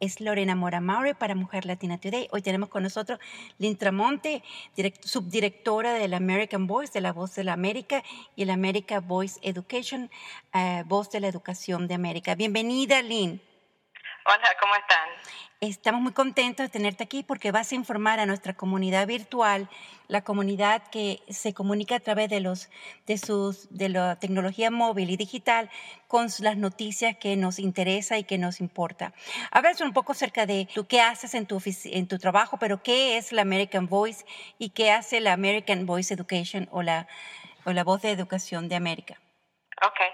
es Lorena Mora Maure para Mujer Latina Today. Hoy tenemos con nosotros Lynn Tramonte, subdirectora del American Voice, de la Voz de la América, y el America Voice Education, eh, Voz de la Educación de América. Bienvenida, Lynn. Hola, ¿cómo están? Estamos muy contentos de tenerte aquí porque vas a informar a nuestra comunidad virtual, la comunidad que se comunica a través de los de sus de la tecnología móvil y digital con las noticias que nos interesa y que nos importa. Hablas un poco acerca de tú qué haces en tu en tu trabajo, pero qué es la American Voice y qué hace la American Voice Education o la o la voz de educación de América. Okay.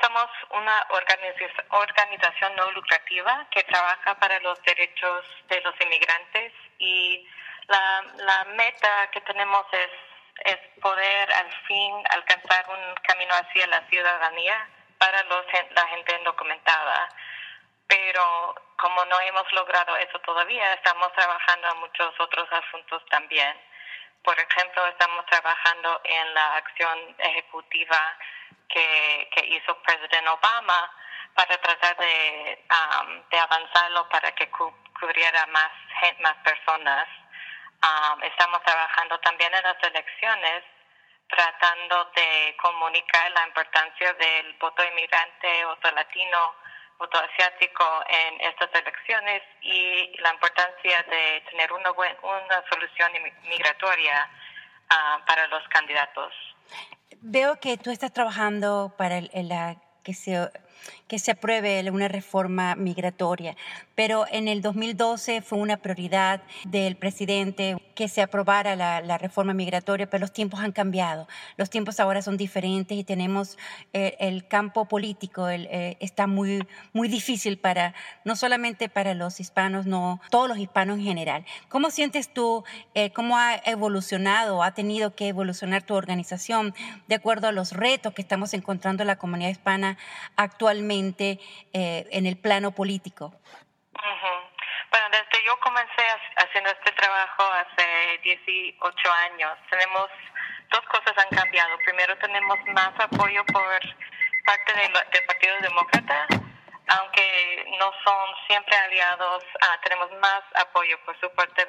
Somos una organización no lucrativa que trabaja para los derechos de los inmigrantes y la, la meta que tenemos es, es poder al fin alcanzar un camino hacia la ciudadanía para los, la gente indocumentada. Pero como no hemos logrado eso todavía, estamos trabajando en muchos otros asuntos también. Por ejemplo, estamos trabajando en la acción ejecutiva que, que hizo presidente Obama para tratar de, um, de avanzarlo para que cubriera más, más personas. Um, estamos trabajando también en las elecciones tratando de comunicar la importancia del voto inmigrante, voto latino, voto asiático en estas elecciones y la importancia de tener una, una solución migratoria uh, para los candidatos. Veo que tú estás trabajando para la que se que se apruebe una reforma migratoria, pero en el 2012 fue una prioridad del presidente que se aprobara la, reforma migratoria, pero los tiempos han cambiado, los tiempos ahora son diferentes y tenemos eh, el campo político eh, está muy, muy difícil para, no solamente para los hispanos, no, todos los hispanos en general. ¿Cómo sientes tú, eh, cómo ha evolucionado, ha tenido que evolucionar tu organización de acuerdo a los retos que estamos encontrando en la comunidad hispana actualmente en el plano político? Bueno, desde yo comencé haciendo este trabajo hace 18 años, tenemos dos cosas han cambiado. Primero, tenemos más apoyo por parte del, Partido Demócrata, aunque no son siempre aliados, ah, tenemos más apoyo por su parte,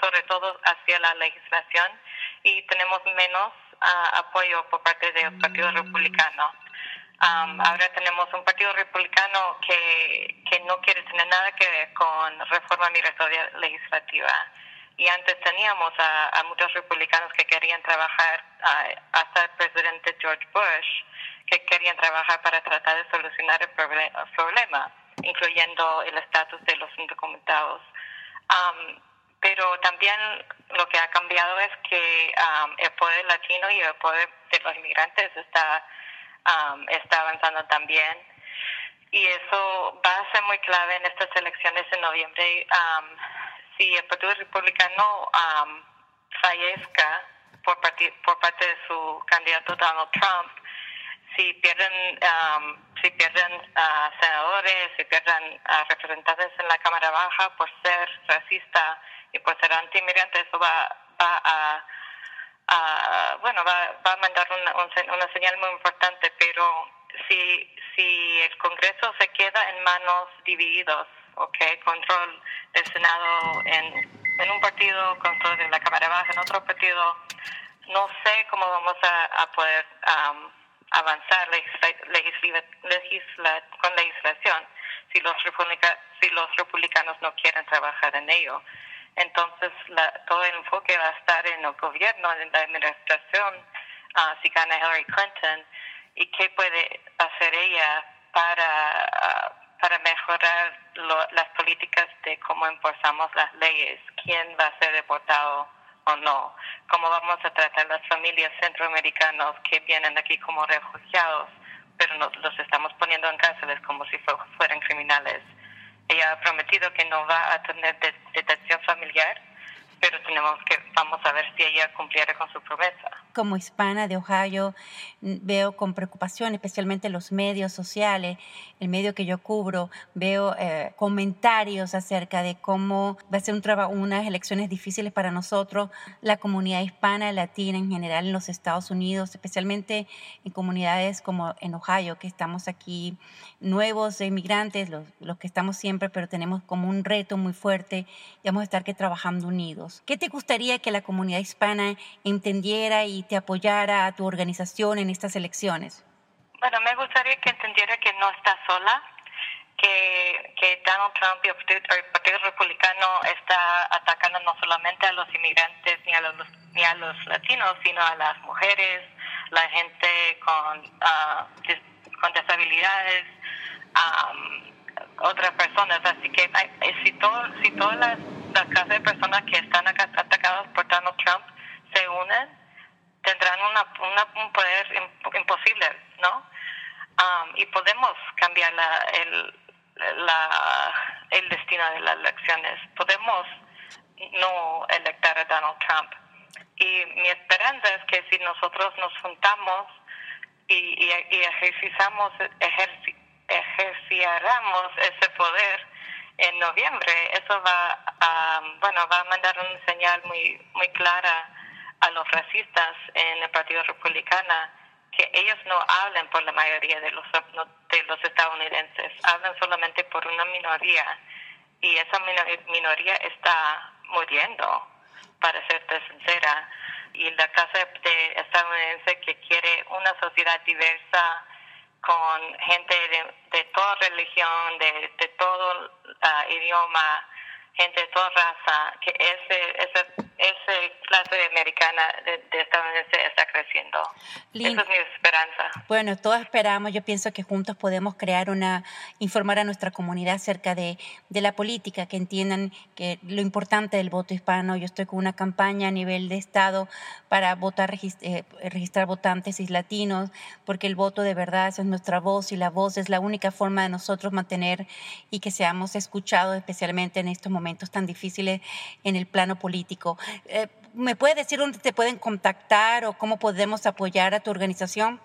sobre todo hacia la legislación, y tenemos menos ah, apoyo por parte del Partido Republicano ahora tenemos un partido republicano que, que no quiere tener nada que ver con reforma migratoria legislativa. Y antes teníamos a, muchos republicanos que querían trabajar, hasta el presidente George Bush, que querían trabajar para tratar de solucionar el problema, incluyendo el estatus de los indocumentados. pero también lo que ha cambiado es que el poder latino y el poder de los inmigrantes está Um, está avanzando también. Y eso va a ser muy clave en estas elecciones en noviembre. Um, si el Partido Republicano um, fallezca por, por parte de su candidato Donald Trump, si pierden, si pierden uh, senadores, si pierden uh, representantes en la Cámara Baja por ser racista y por ser anti-inmigrante, eso va, va a bueno, va, va a mandar una, una señal muy importante, si, si el Congreso se queda en manos divididos, okay, control del Senado en, en un partido, control de la Cámara Baja en otro partido, no sé cómo vamos a, poder um, avanzar con legislación si los, si los republicanos no quieren trabajar en ello. Entonces, todo el enfoque va a estar en el gobierno, en la administración, uh, si gana Hillary Clinton, y qué puede hacer ella para, ah, para mejorar las políticas de cómo impulsamos las leyes, quién va a ser deportado o no, cómo vamos a tratar las familias centroamericanas que vienen aquí como refugiados, pero nos, los estamos poniendo en cárceles como si fueran criminales ella ha prometido que no va a tener detención familiar, pero tenemos que, vamos a ver si ella cumpliera con su promesa. Como hispana de Ohio, veo con preocupación, especialmente los medios sociales, el medio que yo cubro, veo eh, comentarios acerca de cómo va a ser un unas elecciones difíciles para nosotros, la comunidad hispana, latina en general en los Estados Unidos, especialmente en comunidades como en Ohio, que estamos aquí nuevos inmigrantes, los, los que estamos siempre, pero tenemos como un reto muy fuerte y vamos a estar que trabajando unidos. ¿Qué te gustaría que la comunidad hispana entendiera y te apoyara a tu organización en estas elecciones? Bueno, me gustaría que entendiera que no está sola, que, que Donald Trump y el Partido, Republicano está atacando no solamente a los inmigrantes ni a los, ni a los latinos, sino a las mujeres, la gente con, uh, con disabilidades, otras personas. Así que si, todo, si todas las, las clases de personas que están atacadas por Donald Trump se unen, tendrán una, un poder imposible, ¿no? Y podemos cambiar la, el, la, el destino de las elecciones. Podemos no electar a Donald Trump. Y mi esperanza es que si nosotros nos juntamos y, y, y ejercitamos, ejerciáramos ese poder en noviembre, eso va a, bueno, va a mandar una señal muy, muy clara a los racistas en el Partido Republicano que ellos no hablan por la mayoría de los, de los estadounidenses, hablan solamente por una minoría y esa minoría está muriendo, para serte sincera. Y la clase de estadounidense que quiere una sociedad diversa con gente de, toda religión, de, de todo uh, idioma, gente de toda raza, que ese, ese, ese clase americana de, de estadounidense está creciendo. Esa es mi esperanza. Bueno, todos esperamos, yo pienso que juntos podemos crear una, informar a nuestra comunidad acerca de, de la política, que entiendan que lo importante del voto hispano. Yo estoy con una campaña a nivel de Estado para votar, eh, registrar votantes y latinos, porque el voto de verdad es nuestra voz y la voz es la única forma de nosotros mantener y que seamos escuchados, especialmente en estos momentos momentos tan difíciles en el plano político. Eh, ¿Me puedes decir dónde te pueden contactar o cómo podemos apoyar a tu organización?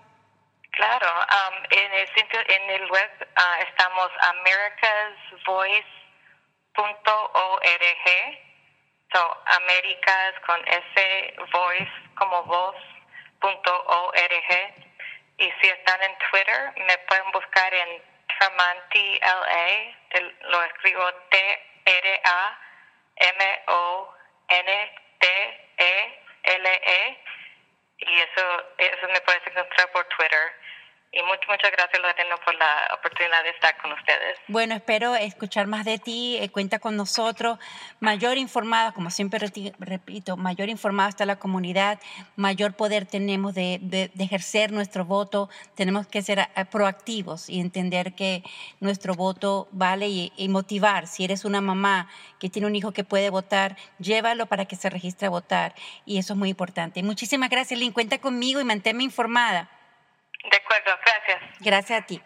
Claro, um, en, el sitio, en el web uh, estamos americasvoice.org, so Americas con S, voice como voz.org. Y si están en Twitter, me pueden buscar en Tremonti LA, lo escribo T R-A-M-O-N-T-E-L-E. Y eso, eso me puedes encontrar por Twitter. Y muchas, muchas gracias, Lorena, por la oportunidad de estar con ustedes. Bueno, espero escuchar más de ti. Eh, cuenta con nosotros. Mayor informada, como siempre repito, mayor informada está la comunidad, mayor poder tenemos de, de, ejercer nuestro voto. Tenemos que ser eh, proactivos y entender que nuestro voto vale y, y, motivar. Si eres una mamá que tiene un hijo que puede votar, llévalo para que se registre a votar. Y eso es muy importante. Muchísimas gracias, Lynn. Cuenta conmigo y manténme informada. De acuerdo, gracias. Gracias a ti.